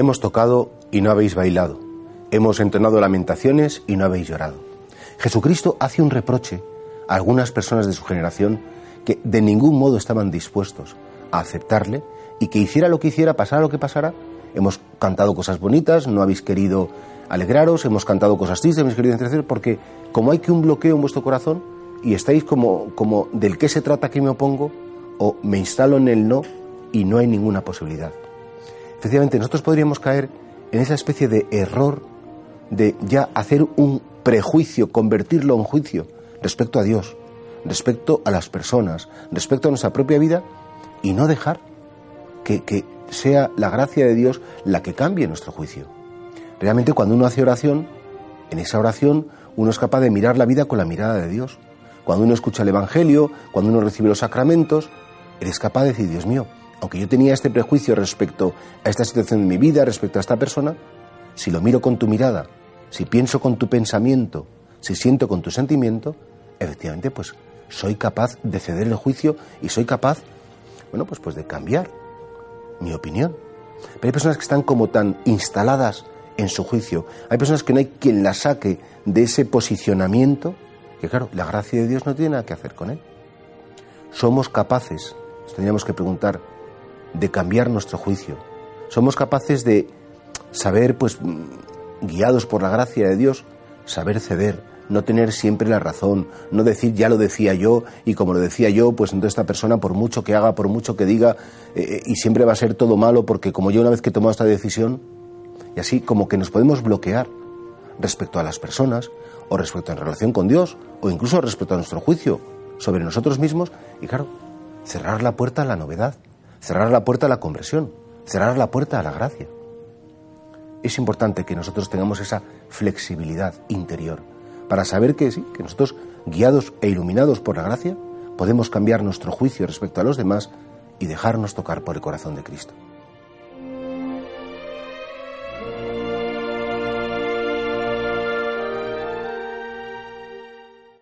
Hemos tocado y no habéis bailado. Hemos entonado lamentaciones y no habéis llorado. Jesucristo hace un reproche a algunas personas de su generación que de ningún modo estaban dispuestos a aceptarle y que hiciera lo que hiciera, pasara lo que pasara. Hemos cantado cosas bonitas, no habéis querido alegraros, hemos cantado cosas tristes, hemos querido entretener, porque como hay que un bloqueo en vuestro corazón y estáis como, como del qué se trata que me opongo, o me instalo en el no y no hay ninguna posibilidad. Efectivamente, nosotros podríamos caer en esa especie de error de ya hacer un prejuicio, convertirlo en juicio respecto a Dios, respecto a las personas, respecto a nuestra propia vida y no dejar que, que sea la gracia de Dios la que cambie nuestro juicio. Realmente cuando uno hace oración, en esa oración uno es capaz de mirar la vida con la mirada de Dios. Cuando uno escucha el Evangelio, cuando uno recibe los sacramentos, eres capaz de decir, Dios mío, aunque yo tenía este prejuicio respecto a esta situación de mi vida, respecto a esta persona, si lo miro con tu mirada, si pienso con tu pensamiento, si siento con tu sentimiento, efectivamente, pues soy capaz de ceder el juicio y soy capaz, bueno, pues, pues de cambiar mi opinión. Pero hay personas que están como tan instaladas en su juicio. Hay personas que no hay quien la saque de ese posicionamiento, que claro, la gracia de Dios no tiene nada que hacer con él. Somos capaces, tendríamos que preguntar, de cambiar nuestro juicio. Somos capaces de saber, pues, guiados por la gracia de Dios, saber ceder, no tener siempre la razón, no decir ya lo decía yo y como lo decía yo, pues entonces esta persona por mucho que haga, por mucho que diga, eh, eh, y siempre va a ser todo malo porque como yo una vez que he tomado esta decisión, y así como que nos podemos bloquear respecto a las personas o respecto en relación con Dios o incluso respecto a nuestro juicio sobre nosotros mismos y claro, cerrar la puerta a la novedad, cerrar la puerta a la conversión, cerrar la puerta a la gracia. Es importante que nosotros tengamos esa flexibilidad interior para saber que sí, que nosotros, guiados e iluminados por la gracia, podemos cambiar nuestro juicio respecto a los demás y dejarnos tocar por el corazón de Cristo.